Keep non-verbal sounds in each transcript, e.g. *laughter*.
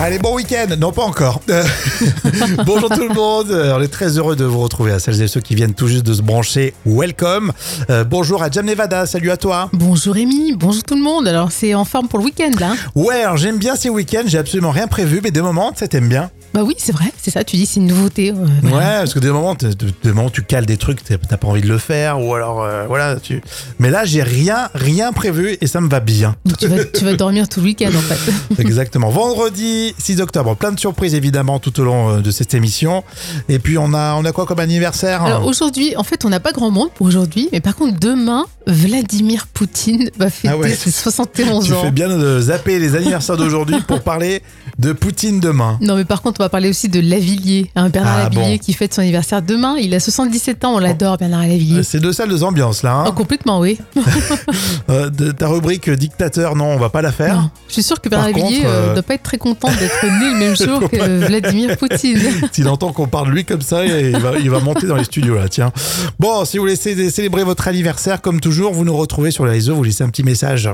Allez, bon week-end Non, pas encore. Euh, *laughs* Bonjour tout le monde. Euh, On est très heureux de vous retrouver à celles et ceux qui viennent tout juste de se brancher. Welcome. Euh, bonjour à Jam Nevada. Salut à toi. Bonjour Rémi, bonjour tout le monde. Alors c'est en forme pour le week-end là. hein Ouais, alors j'aime bien ces week-ends. J'ai absolument rien prévu, mais de moments, ça t'aimes bien. Bah oui, c'est vrai, c'est ça. Tu dis c'est une nouveauté. euh, voilà. Ouais, parce que des moments, des moments, tu cales des trucs, t'as t'as pas envie de le faire, ou alors, euh, voilà. Tu... Mais là, j'ai rien, rien prévu et ça me va bien. Donc tu vas, tu vas *laughs* dormir tout le week-end en fait. Exactement. Vendredi 6 octobre, plein de surprises évidemment tout au long euh, de cette émission. Et puis on a, on a quoi comme anniversaire Alors aujourd'hui, en fait, on n'a pas grand monde pour aujourd'hui, mais par contre demain, Vladimir Poutine va fêter Ah ouais. ses 71 Tu ans. fais bien de zapper les anniversaires d'aujourd'hui pour *laughs* parler de Poutine demain. Non, mais par contre, on va parler aussi de Lavillier, hein, Bernard Ah, Lavillier bon. qui fête son anniversaire demain. Il a 77 ans, on l'adore, Bernard Lavillier. C'est deux salles, deux ambiances là. hein. Oh, complètement, oui. *laughs* Euh, de ta rubrique dictateur, non, on va pas la faire. Non. Je suis sûre que Bernard Par Lavillier euh, euh, doit pas être très content d'être né le même *laughs* jour que Vladimir Poutine. *laughs* S'il entend qu'on parle de lui comme ça, il va, il va monter dans les studios là, tiens. Bon, si vous voulez cé- célébrer votre anniversaire, comme toujours, vous nous retrouvez sur les réseaux, vous laissez un petit message.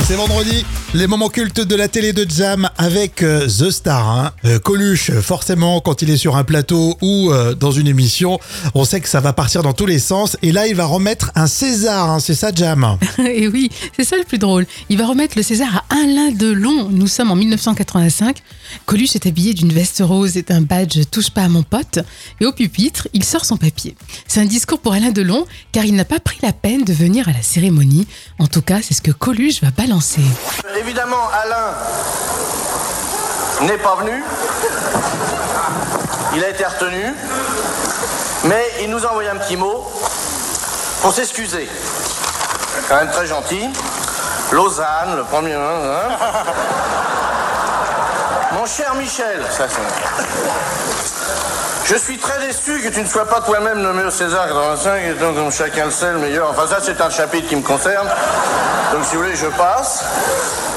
C'est vendredi, les moments cultes de la télé de Jam avec euh, The Star. Hein. Euh, Coluche, forcément, quand il est sur un plateau ou euh, dans une émission, on sait que ça va partir dans tous les sens. Et là, il va remettre un César, hein, c'est ça, Jam? *laughs* Et oui, c'est ça le plus drôle. Il va remettre le César à Alain Delon. Nous sommes en 1985. Coluche est habillé d'une veste rose et d'un badge Touche pas à mon pote. Et au pupitre, il sort son papier. C'est un discours pour Alain Delon car il n'a pas pris la peine de venir à la cérémonie. En tout cas, c'est ce que Coluche va Évidemment, Alain n'est pas venu. Il a été retenu. Mais il nous a envoyé un petit mot pour s'excuser. Quand même très gentil. Lausanne, le premier. hein, hein. Mon cher Michel, ça c'est. Je suis très déçu que tu ne sois pas toi-même nommé au César 85, et donc comme chacun le sait, le meilleur. Enfin, ça, c'est un chapitre qui me concerne. Donc, si vous voulez, je passe.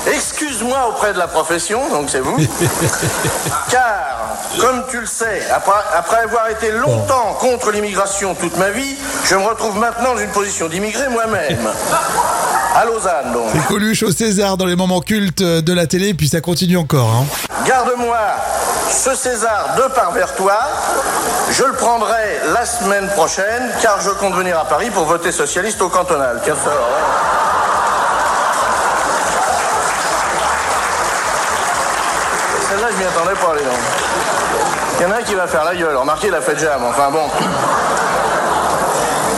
Excuse-moi auprès de la profession, donc c'est vous. *laughs* Car, comme tu le sais, après, après avoir été longtemps contre l'immigration toute ma vie, je me retrouve maintenant dans une position d'immigré moi-même. *laughs* À Lausanne, donc. C'est Coluche au César dans les moments cultes de la télé, puis ça continue encore. Hein. Garde-moi ce César de par vers toi. Je le prendrai la semaine prochaine, car je compte venir à Paris pour voter socialiste au cantonal. Tiens, ça. Celle-là, je m'y attendais pas, les gens. Il y en a un qui va faire la gueule. Remarquez, il a fait jam. Enfin bon.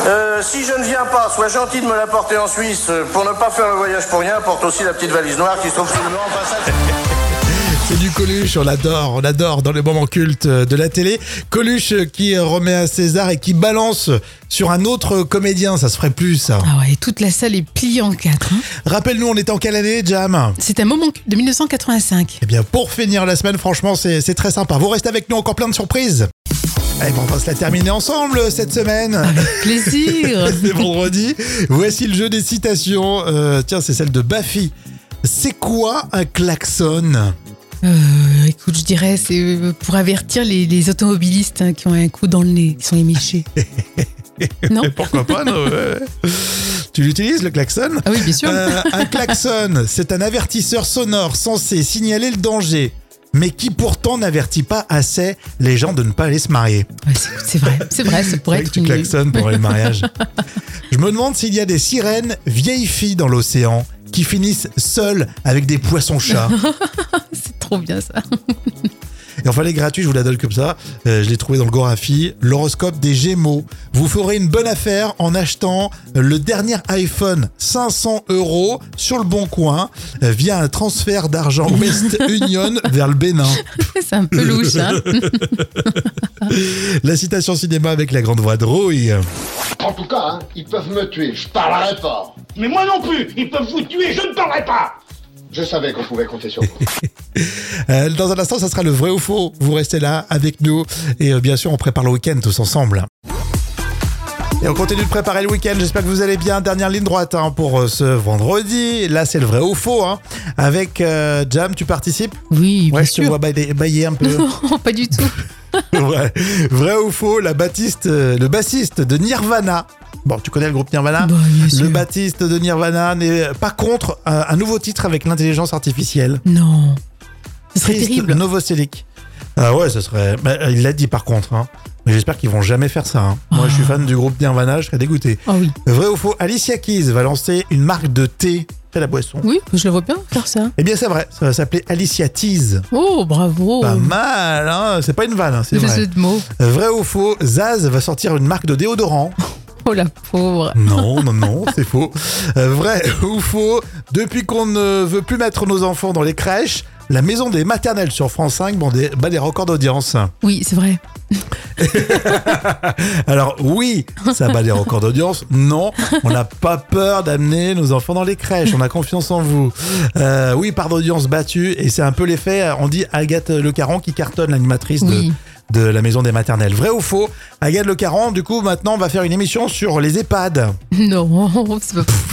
Euh, si je ne viens pas, sois gentil de me l'apporter en Suisse. Pour ne pas faire le voyage pour rien, porte aussi la petite valise noire qui se trouve sous le mur en passage. C'est du Coluche, on l'adore, on l'adore dans les moments cultes de la télé. Coluche qui remet un César et qui balance sur un autre comédien, ça se ferait plus ça. Ah ouais, toute la salle est pliée en quatre. hein. Rappelle-nous, on était en quelle année, Jam? C'est un moment de 1985. Eh bien, pour finir la semaine, franchement, c'est très sympa. Vous restez avec nous, encore plein de surprises. Eh ben, on va se la terminer ensemble cette semaine. Plaisir *laughs* C'est vendredi. Voici le jeu des citations. Euh, tiens, c'est celle de Baffy. C'est quoi un klaxon? Euh, écoute, je dirais, c'est euh, pour avertir les, les automobilistes hein, qui ont un coup dans le nez, qui sont éméchés. *laughs* non Pourquoi pas non. Tu l'utilises le klaxon? Ah oui, bien sûr. Euh, un klaxon, c'est un avertisseur sonore censé signaler le danger, mais qui pourtant n'avertit pas assez les gens de ne pas aller se marier. Ouais, c'est vrai, c'est vrai, ça pourrait vrai que être tu une. klaxonnes pendant les mariages. *laughs* Je me demande s'il y a des sirènes vieilles filles dans l'océan qui finissent seules avec des poissons-chats. *laughs* C'est trop bien ça. *laughs* Et enfin, elle est gratuite, je vous la donne comme ça. Euh, je l'ai trouvé dans le Gorafi. L'horoscope des Gémeaux. Vous ferez une bonne affaire en achetant le dernier iPhone 500 euros sur le bon coin euh, via un transfert d'argent *laughs* West Union vers le Bénin. *laughs* C'est un peu louche. Hein. La citation cinéma avec la grande voix de Rouille. En tout cas, hein, ils peuvent me tuer, je parlerai pas. Mais moi non plus, ils peuvent vous tuer, je ne parlerai pas Je savais qu'on pouvait compter sur vous. Euh, dans un instant, ça sera le vrai ou faux. Vous restez là avec nous. Et euh, bien sûr, on prépare le week-end tous ensemble. Et on continue de préparer le week-end. J'espère que vous allez bien. Dernière ligne droite hein, pour euh, ce vendredi. Là, c'est le vrai ou faux. hein. Avec euh, Jam, tu participes? Oui, bien Ouais, je te sûr. vois bailler, bailler un peu. *laughs* Non, pas du tout. *laughs* Ouais. Vrai ou faux, la bassiste, euh, le bassiste de Nirvana. Bon, tu connais le groupe Nirvana? Bah, sûr. Le bassiste de Nirvana n'est pas contre un, un nouveau titre avec l'intelligence artificielle. Non. Ce serait Christ terrible. Novoselic. Ah ouais, ce serait. bah, il l'a dit par contre. Hein. Mais j'espère qu'ils vont jamais faire ça. hein. Moi, je suis fan du groupe Nirvana, je serais dégoûté. Oh oui. Vrai ou faux Alicia Keys va lancer une marque de thé. C'est la boisson. Oui, je le vois bien faire ça. Eh bien, c'est vrai. Ça va s'appeler Alicia Teas. Oh, bravo. Pas mal, hein C'est pas une vanne, hein, c'est vrai. de mots. Vrai ou faux Zaz va sortir une marque de déodorant. Oh la pauvre. Non, non, non, c'est faux. Euh, vrai ou faux Depuis qu'on ne veut plus mettre nos enfants dans les crèches, la maison des maternelles sur France 5 bat des, bat des records d'audience. Oui, c'est vrai. *laughs* Alors oui, ça bat des records d'audience. Non, on n'a pas peur d'amener nos enfants dans les crèches. On a confiance en vous. Euh, oui, part d'audience battue. Et c'est un peu l'effet, on dit Agathe Le Caron qui cartonne l'animatrice de, Oui. De la maison des maternelles. Vrai ou faux? Agathe Le Caron, du coup, maintenant, va faire une émission sur les EHPAD. *laughs* Non,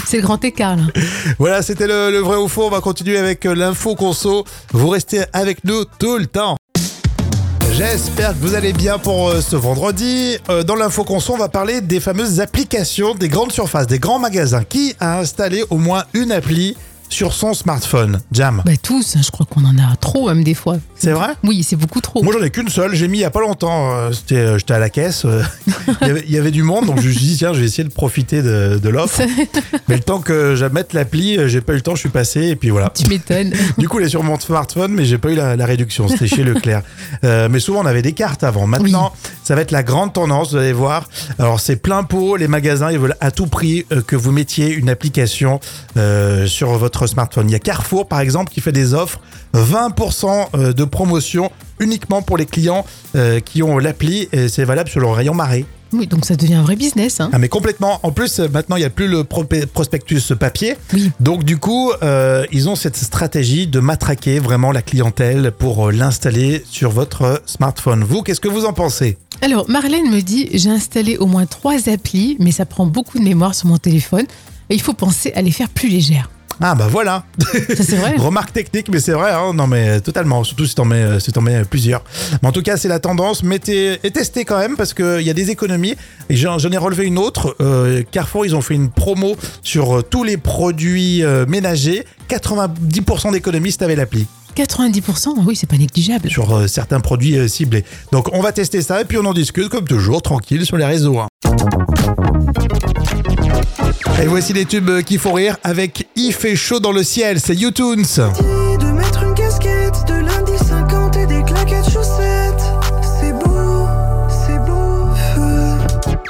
c'est le grand écart là. *laughs* Voilà, c'était le, le vrai ou faux. On va continuer avec euh, l'info conso. Vous restez avec nous tout le temps. J'espère que vous allez bien pour euh, ce vendredi. Euh, dans l'info conso, on va parler des fameuses applications des grandes surfaces, des grands magasins. Qui a installé au moins une appli sur son smartphone Jam. Bah tous, hein, je crois qu'on en a trop même des fois. C'est vrai Oui, c'est beaucoup trop. Moi j'en ai qu'une seule, j'ai mis il y a pas longtemps, euh, c'était, euh, j'étais à la caisse, euh, *laughs* il, y avait, il y avait du monde, donc je me suis dit tiens je vais essayer de profiter de, de l'offre. *laughs* Mais le temps que je mette l'appli, j'ai pas eu le temps, je suis passé et puis voilà. Tu m'étonnes. *laughs* Du coup, elle est sur mon smartphone, mais j'ai pas eu la, la réduction. C'était chez Leclerc. Mais souvent, on avait des cartes avant. Maintenant, ça va être la grande tendance. Vous allez voir. Alors, c'est plein pot. Les magasins, ils veulent à tout prix que vous mettiez une application sur votre smartphone. Il y a Carrefour, par exemple, qui fait des offres 20% euh, de promotion uniquement pour les clients euh, qui ont l'appli. Et c'est valable sur le rayon marée. Oui, donc ça devient un vrai business. Hein. Ah mais complètement. En plus, euh, maintenant, il n'y a plus le pro- prospectus papier. Oui. Donc du coup, euh, ils ont cette stratégie de matraquer vraiment la clientèle pour l'installer sur votre smartphone. Vous, qu'est-ce que vous en pensez? Alors, Marlène me dit j'ai installé au moins trois applis, mais ça prend beaucoup de mémoire sur mon téléphone. Et il faut penser à les faire plus légères. Ah bah voilà. C'est vrai. *laughs* Remarque technique, mais c'est vrai. Hein non mais totalement. Surtout si t'en mets, euh, si t'en mets plusieurs. Mais en tout cas, c'est la tendance. Mettez et testez quand même parce qu'il y a des économies. J'en ai relevé une autre. Euh, Carrefour, ils ont fait une promo sur euh, tous les produits euh, ménagers. 90% d'économies si t'avais l'appli. 90%, oui, c'est pas négligeable. sur euh, certains produits euh, ciblés. Donc on va tester ça et puis on en discute comme toujours, tranquille sur les réseaux. hein. Et voici les tubes euh, qui font rire avec Il fait chaud dans le ciel, c'est YouTunes. de mettre une casquette de lundi 50 et des claquettes chaussettes. C'est beau, c'est beau. feu.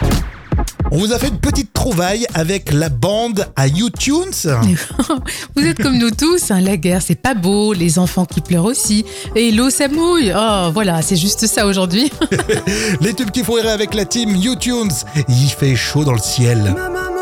On vous a fait une petite trouvaille avec la bande à YouTunes. *laughs* Vous êtes comme nous tous, hein, la guerre c'est pas beau, les enfants qui pleurent aussi, et l'eau ça mouille. Oh voilà, c'est juste ça aujourd'hui. *laughs* Les tubes qui font rire avec la team YouTunes. Il fait chaud dans le ciel. Maman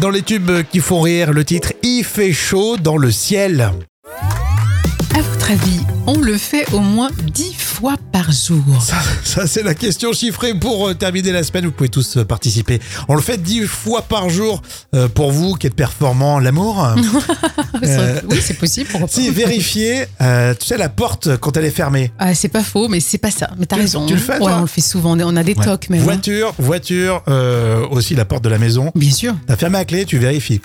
dans les tubes qui font rire. Le titre Il fait chaud dans le ciel. À votre avis, on le fait au moins 10 fois par jour. Ça, ça, c'est la question chiffrée pour euh, terminer la semaine. Vous pouvez tous euh, participer. On le fait dix fois par jour euh, pour vous qui êtes performant. L'amour *laughs* Euh, Oui, c'est possible. Si, vérifiez, euh, tu sais, la porte quand elle est fermée. Ah, c'est pas faux, mais c'est pas ça. Mais t'as raison. tu le fais, Ouais, on le fait souvent. On a des Ouais. tocs même. Voiture, voiture, aussi la porte de la maison. Bien sûr. T'as fermé la clé, tu vérifies.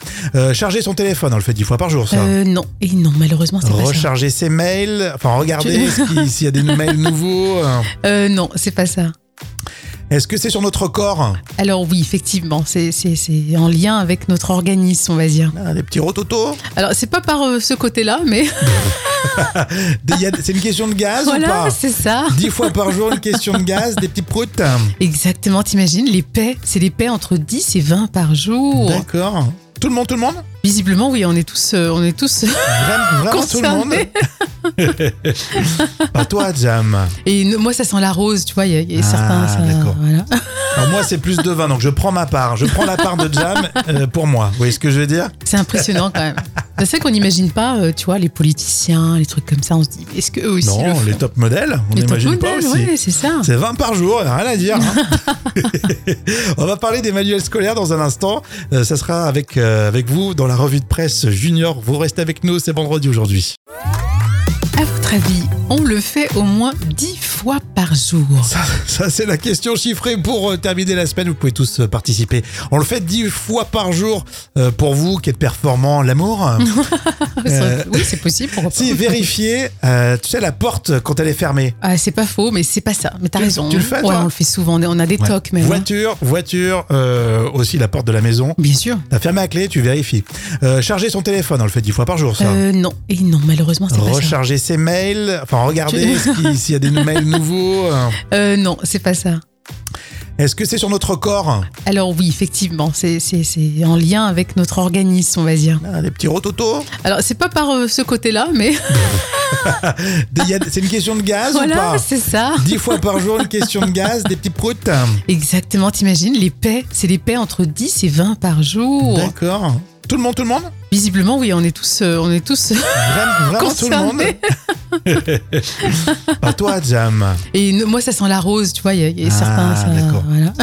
Charger son téléphone, on le fait dix fois par jour, ça. Euh, non. Et non, malheureusement, c'est pas ça. Recharger ses mails, enfin regarder s'il y a des *laughs* mails euh, Euh, non, c'est pas ça. Est-ce que c'est sur notre corps? Alors oui, effectivement, c'est en lien avec notre organisme, on va dire. Ah, Des petits rototos Alors c'est pas par euh, ce côté-là, mais *laughs* C'est une question de gaz ou voilà, pas? c'est ça. Dix fois par jour, une question de gaz, des petits proutes? Exactement, t'imagines, les paix, c'est les paix entre 10 et 20 par jour. D'accord. Tout le monde, tout le monde? Visiblement, oui, on est tous, euh, on est tous Vraiment, vraiment tout le monde. *laughs* Pas toi, Jam. Et moi, ça sent la rose, tu vois, il y a, il y a Ah, certains... ça- d'accord. voilà. *laughs* Alors moi, c'est plus de 20, donc je prends ma part. Je prends la part de Jam euh, pour moi. Vous voyez ce que je veux dire? C'est impressionnant quand même. C'est vrai qu'on n'imagine pas, euh, tu vois, les politiciens, les trucs comme ça, on se dit, est-ce qu'eux aussi Non, les top modèles, on n'imagine pas aussi. ouais, c'est ça. C'est 20 par jour, rien à dire. hein. *laughs* On va parler des manuels scolaires dans un instant. Euh, ça sera avec, avec vous dans la revue de presse junior. Vous restez avec nous, c'est vendredi aujourd'hui. À votre avis, on le fait au moins 10 fois par jour Ça, ça, c'est la question chiffrée pour euh, terminer la semaine. Vous pouvez tous euh, participer. On le fait 10 fois par jour euh, pour vous qui êtes performant. L'amour *laughs* Euh, Oui, c'est possible. Si, vérifiez, euh, tu sais, la porte quand elle est fermée. Ah, c'est pas faux, mais c'est pas ça. Mais t'as raison. tu le fais, Ouais, on le fait souvent. On a des Ouais. tocs, même. hein. Voiture, voiture, aussi la porte de la maison. Bien sûr. T'as fermé la clé, tu vérifies. Charger son téléphone, on le fait 10 fois par jour, ça. Euh, non. Et non, malheureusement, c'est pas ça. Recharger ses mails, enfin qui- s'il y a des mails nouveaux. *laughs* euh. Non, c'est pas ça. Est-ce que c'est sur notre corps? Alors oui, effectivement, c'est en lien avec notre organisme, on va dire. Ah, Des petits rototos? Alors c'est pas par euh, ce côté-là, mais *laughs* C'est une question de gaz ou voilà, pas? c'est ça. 10 fois par jour, une question de gaz, des petits proutes Exactement, t'imagines, les paix, c'est les paix entre 10 et 20 par jour. D'accord. Tout le monde, tout le monde? Visiblement, oui, on est tous, euh, on est tous Vraiment, vraiment tout le monde concernés. *laughs* Pas toi, Jam. Et moi, ça sent la rose, tu vois, il y a, il y a Ah, certains... ça- d'accord. voilà.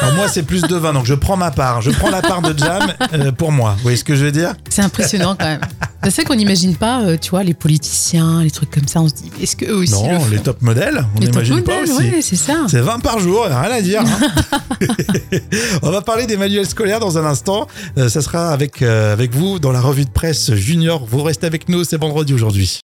Alors moi, c'est plus de 20, donc je prends ma part. Je prends la part de Jam euh, pour moi. Vous voyez ce que je veux dire? C'est impressionnant quand même. C'est vrai qu'on n'imagine pas, euh, tu vois, les politiciens, les trucs comme ça, on se dit, est-ce qu'eux aussi le Non, font? les top modèles, on Les top n'imagine pas modèles, aussi. ouais, c'est ça. C'est 20 par jour, rien à dire. hein. *laughs* *laughs* On va parler des manuels scolaires dans un instant. Euh, ça sera avec, euh, avec vous dans la revue de presse junior. Vous restez avec nous, c'est vendredi aujourd'hui.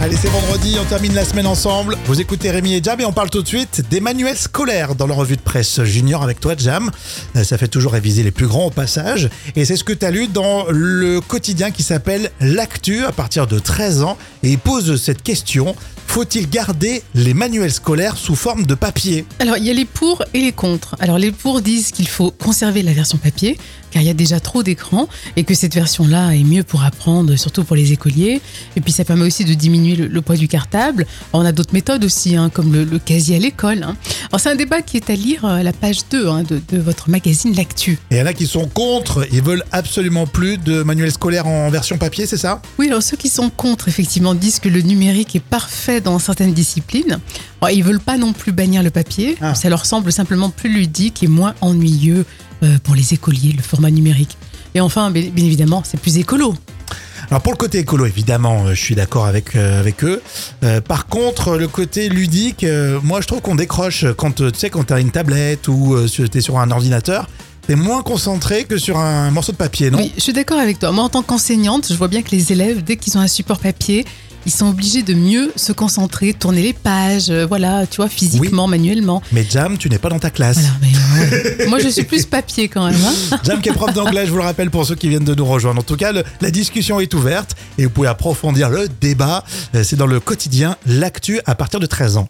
Allez, c'est vendredi, on termine la semaine ensemble. Vous écoutez Rémi et Jam et on parle tout de suite des manuels scolaires dans la revue de presse junior avec toi, Jam. Euh, Ça fait toujours réviser les plus grands au passage. Et c'est ce que tu as lu dans le quotidien qui s'appelle L'Actu à partir de 13 ans. Et il pose cette question faut-il garder les manuels scolaires sous forme de papier? Alors, il y a les pour et les contre. Alors, les pour disent qu'il faut conserver la version papier, car il y a déjà trop d'écrans, et que cette version-là est mieux pour apprendre, surtout pour les écoliers. Et puis, ça permet aussi de diminuer le, le poids du cartable. Alors, on a d'autres méthodes aussi, hein, comme le, le casier à l'école. hein. Alors, c'est un débat qui est à lire à la page 2 hein, de, de votre magazine L'Actu. Et il y en a qui sont contre, ils veulent absolument plus de manuels scolaires en version papier, c'est ça? Oui, alors ceux qui sont contre, effectivement, disent que le numérique est parfait dans certaines disciplines. Bon, ils veulent pas non plus bannir le papier. Ah. Ça leur semble simplement plus ludique et moins ennuyeux euh, pour les écoliers, le format numérique. Et enfin, bien, évidemment, c'est plus écolo. Alors pour le côté écolo, évidemment, euh, je suis d'accord avec, euh, avec eux. Euh, par contre, le côté ludique, euh, moi je trouve qu'on décroche quand euh, tu sais quand t'as une tablette ou euh, tu es sur un ordinateur, t'es moins concentré que sur un morceau de papier, non? Oui, je suis d'accord avec toi. Moi, en tant qu'enseignante, je vois bien que les élèves, dès qu'ils ont un support papier, ils sont obligés de mieux se concentrer, tourner les pages, euh, voilà, tu vois, physiquement, manuellement. Mais Jam, tu n'es pas dans ta classe. Voilà, mais, *laughs* moi, je suis plus papier quand même. hein. *laughs* Jam qui est prof d'anglais, je vous le rappelle pour ceux qui viennent de nous rejoindre. En tout cas, le- la discussion est ouverte et vous pouvez approfondir le débat. Euh, C'est dans le quotidien L'actu à partir de 13 ans.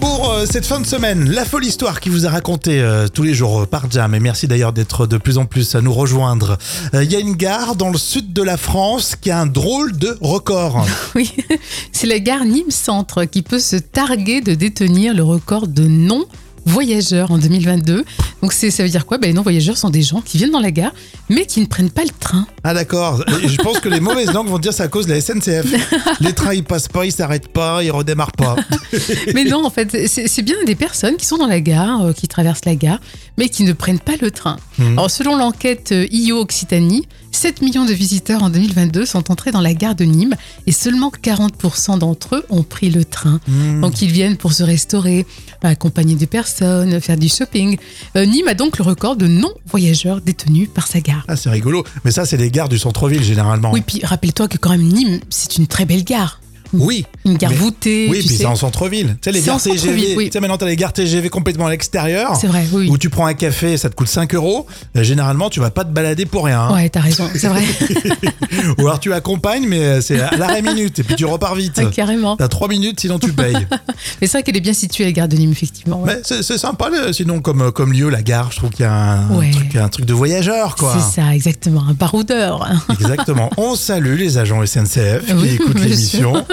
Pour euh, cette fin de semaine, la folle histoire qui vous a raconté euh, tous les jours euh, par Jam, et merci d'ailleurs d'être de plus en plus à nous rejoindre. Il y a une gare dans le sud de la France qui a un drôle de record. *laughs* Oui, *laughs* c'est la gare Nîmes Centre qui peut se targuer de détenir le record de non voyageurs en 2022. Donc c'est ça veut dire quoi? Ben, Les non voyageurs sont des gens qui viennent dans la gare mais qui ne prennent pas le train. Ah d'accord, je pense que les mauvaises langues vont dire c'est à cause de la SNCF. *laughs* Les trains ils passent pas, ils s'arrêtent pas, ils redémarrent pas. *laughs* Mais non, en fait, c'est c'est bien des personnes qui sont dans la gare, euh, qui traversent la gare, mais qui ne prennent pas le train. Mhm. Alors, selon l'enquête euh, IO Occitanie, 7 millions de visiteurs en 2022 sont entrés dans la gare de Nîmes et seulement 40% d'entre eux ont pris le train. Hmm. Donc, ils viennent pour se restaurer, accompagner des personnes, faire du shopping. Euh, Nîmes a donc le record de non-voyageurs détenus par sa gare. Ah c'est rigolo, mais ça c'est les gares du centre-ville généralement. Oui, puis rappelle-toi que quand même Nîmes, c'est une très belle gare. Oui, Une gare Mais- voûtée. Oui, tu puis c'est en centre-ville. Tu sais, les gares TGV. oui. Tu sais, maintenant, t'as les gares TGV complètement à l'extérieur. C'est vrai, oui. Où tu prends un café, ça te coûte 5 euros. Euh, Généralement, tu vas pas te balader pour rien. hein. Ouais, t'as raison, c'est vrai. *laughs* Ou alors tu accompagnes, mais euh, c'est à l'arrêt minute. Et puis tu repars vite. *laughs* Ouais, carrément. T'as 3 minutes, sinon tu payes. *laughs* Mais c'est vrai qu'elle est bien située, la gare de Nîmes, effectivement. ouais. mais c'est sympa, sinon, comme, comme lieu, la gare. Je trouve qu'il y a un, Ouais. truc, un truc de voyageur, quoi. C'est ça, exactement. Un baroudeur. Exactement. On salue les agents SNCF qui écoutent l'émission.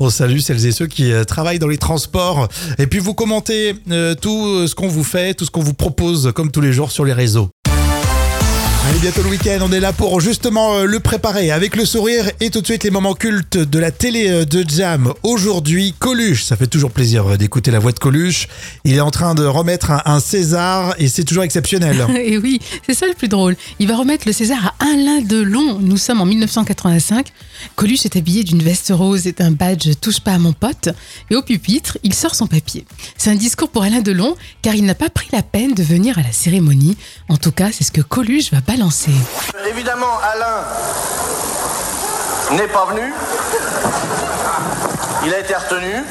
On salue celles et ceux qui euh, travaillent dans les transports. Et puis vous commentez euh, tout euh, ce qu'on vous fait, tout ce qu'on vous propose, comme tous les jours sur les réseaux. Allez, bientôt le week-end, on est là pour justement euh, le préparer avec le sourire et tout de suite les moments cultes de la télé euh, de Jam. Aujourd'hui, Coluche, ça fait toujours plaisir euh, d'écouter la voix de Coluche. Il est en train de remettre un, César et c'est toujours exceptionnel. *laughs* Et oui, c'est ça le plus drôle. Il va remettre le César à Alain Delon. Nous sommes en 1985. Coluche est habillé d'une veste rose et d'un badge Touche pas à mon pote. Et au pupitre, il sort son papier. C'est un discours pour Alain Delon, car il n'a pas pris la peine de venir à la cérémonie. En tout cas, c'est ce que Coluche va Évidemment, Alain n'est pas venu. Il a été retenu.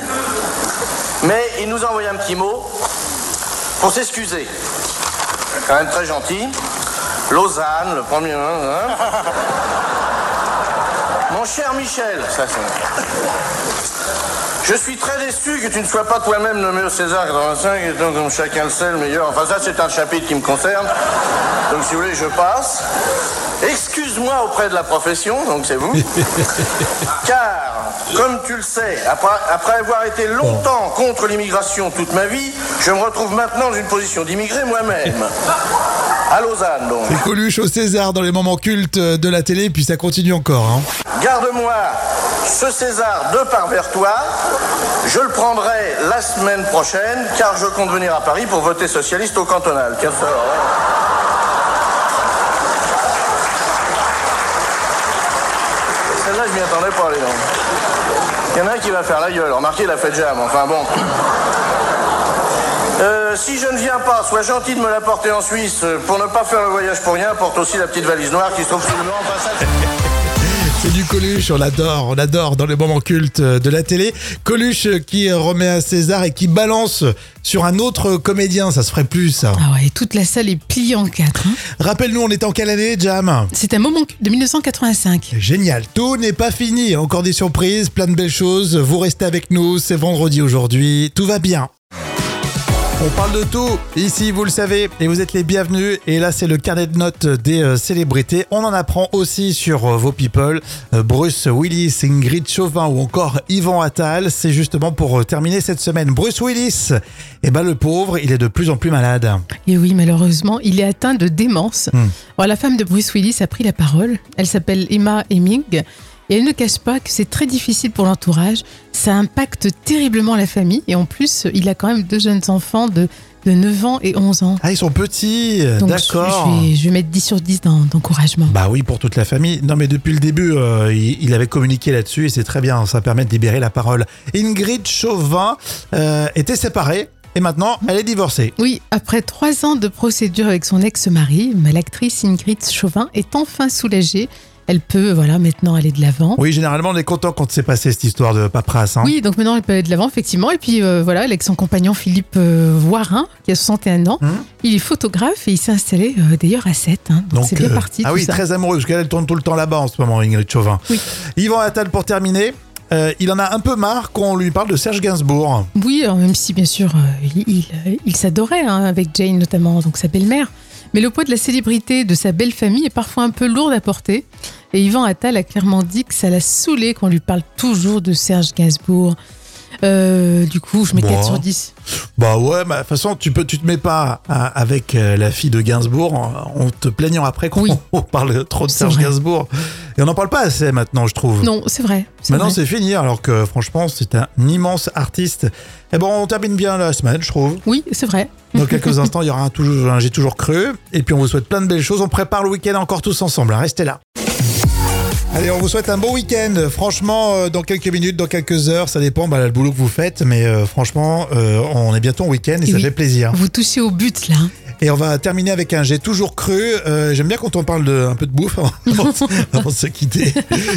Mais il nous a envoyé un petit mot pour s'excuser. Quand même très gentil. Lausanne, le premier. hein, hein. Mon cher Michel, ça. Je suis très déçu que tu ne sois pas toi-même nommé au César 85, et donc comme chacun le sait, le meilleur. Enfin ça c'est un chapitre qui me concerne. Donc si vous voulez, je passe. Excuse-moi auprès de la profession, donc c'est vous. *laughs* Car, comme tu le sais, après, après avoir été longtemps contre l'immigration toute ma vie, je me retrouve maintenant dans une position d'immigré moi-même. *laughs* À Lausanne, donc. C'est Coluche au César dans les moments cultes de la télé, puis ça continue encore. hein. Garde-moi ce César de par vers toi. Je le prendrai la semaine prochaine, car je compte venir à Paris pour voter socialiste au cantonal. Tiens, ça, ouais. Pas, les. Il y en a un qui va faire la gueule. Remarquez, il a fait mais enfin bon. Euh, si je ne viens pas, sois gentil de me l'apporter en Suisse. euh, Pour ne pas faire le voyage pour rien, porte aussi la petite valise noire qui se trouve sous le mur. Ça, C'est du Coluche, on l'adore, on l'adore dans les moments cultes de la télé. Coluche qui remet un César et qui balance sur un autre comédien, ça se ferait plus ça. Ah ouais, toute la salle est pliée en quatre. hein. Rappelle-nous, on est en quelle année, Jam? C'est un moment de 1985. Génial, tout n'est pas fini, encore des surprises, plein de belles choses. Vous restez avec nous, c'est vendredi aujourd'hui, tout va bien. On parle de tout ici, vous le savez, et vous êtes les bienvenus. Et là, c'est le carnet de notes des euh, célébrités. On en apprend aussi sur euh, vos people. Euh, Bruce Willis, Ingrid Chauvin ou encore Yvan Attal. C'est justement pour terminer cette semaine. Bruce Willis, eh ben le pauvre, il est de plus en plus malade. Et oui, malheureusement, il est atteint de démence. Alors, la femme de Bruce Willis a pris la parole. Elle s'appelle Emma Heming. Et elle ne cache pas que c'est très difficile pour l'entourage. Ça impacte terriblement la famille. Et en plus, il a quand même deux jeunes enfants de, de 9 ans et 11 ans. Ah, ils sont petits, je- d'accord. Je, vais, je vais mettre 10 sur 10 d'en- d'encouragement. Bah oui, pour toute la famille. Non, mais depuis le début, euh, il, il avait communiqué là-dessus et c'est très bien. Ça permet de libérer la parole. Ingrid Chauvin euh, était séparée et maintenant, elle est divorcée. Oui, après trois ans de procédure avec son ex-mari, l'actrice Ingrid Chauvin est enfin soulagée. Elle peut, voilà, maintenant aller de l'avant. Oui, généralement, on est content quand c'est passé cette histoire de paperasse. Hein. Oui, donc maintenant elle peut aller de l'avant, effectivement. Et puis euh, voilà, avec son compagnon Philippe euh, Voirin, qui a 61 ans, Hum. il est photographe et il s'est installé euh, d'ailleurs à 7. hein. donc c'est bien euh, parti. Ah oui, ça. très amoureux, parce qu'elle tourne tout le temps là-bas en ce moment, Ingrid Chauvin. Oui. Yvan Attal, pour terminer, euh, il en a un peu marre quand on lui parle de Serge Gainsbourg. Oui, même si bien sûr euh, il, il, il s'adorait hein, avec Jane notamment, donc sa belle-mère. Mais le poids de la célébrité de sa belle famille est parfois un peu lourd à porter. Et Yvan Attal a clairement dit que ça l'a saoulé qu'on lui parle toujours de Serge Gainsbourg. Euh, du coup, je mets Bon. 4 sur 10. Bah ouais, bah, de toute façon, tu, peux, tu te mets pas à- avec euh, la fille de Gainsbourg en, en te plaignant après qu'on Oui. *laughs* parle trop de Serge vrai. Gainsbourg. Et on n'en parle pas assez maintenant, je trouve. Non, c'est vrai. Maintenant, c'est fini, alors que franchement, c'est un immense artiste. Et bon, on termine bien la semaine, je trouve. Oui, c'est vrai. Dans quelques instants, il y aura un, toujours, un J'ai toujours cru. Et puis, on vous souhaite plein de belles choses. On prépare le week-end encore tous ensemble. hein. Restez là. Allez, on vous souhaite un bon week-end. Franchement, euh, dans quelques minutes, dans quelques heures, ça dépend bah, le boulot que vous faites. Mais euh, franchement, euh, on est bientôt en week-end et, Et ça oui. fait plaisir. Vous touchez au but là. Et on va terminer avec un j'ai toujours cru. euh, J'aime bien quand on parle de un peu de bouffe *laughs* avant, avant de se quitter.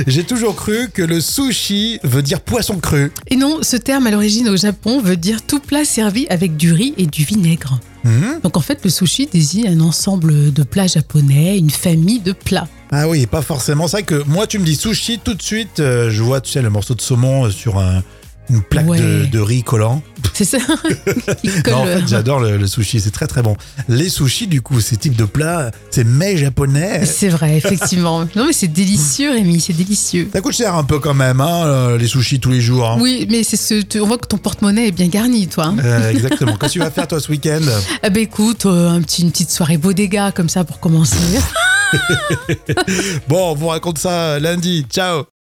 J'ai toujours cru que le sushi veut dire poisson cru. Et non, ce terme à l'origine au Japon veut dire tout plat servi avec du riz et du vinaigre. Mhm. Donc en fait, le sushi désigne un ensemble de plats japonais, une famille de plats. Ah oui, pas forcément. C'est vrai que moi, tu me dis sushi, tout de suite, euh, je vois, tu sais, le morceau de saumon euh, sur un- une plaque Ouais. de, de riz collant. C'est ça. *laughs* Non, en fait, j'adore le, le sushi, c'est très très bon. Les sushis, du coup, ces types de plats, c'est mets japonais. C'est vrai, effectivement. Non mais c'est délicieux, Rémi, c'est délicieux. Ça coûte cher un peu quand même, hein, euh, les sushis tous les jours. hein. Oui, mais c'est ce, on voit que ton porte-monnaie est bien garni, toi. hein. Euh, *laughs* exactement. Qu'est-ce que tu vas faire toi ce week-end? Ah bah écoute, euh, un petit, une petite soirée bodega comme ça pour commencer. *laughs* Bon, on vous raconte ça lundi. Ciao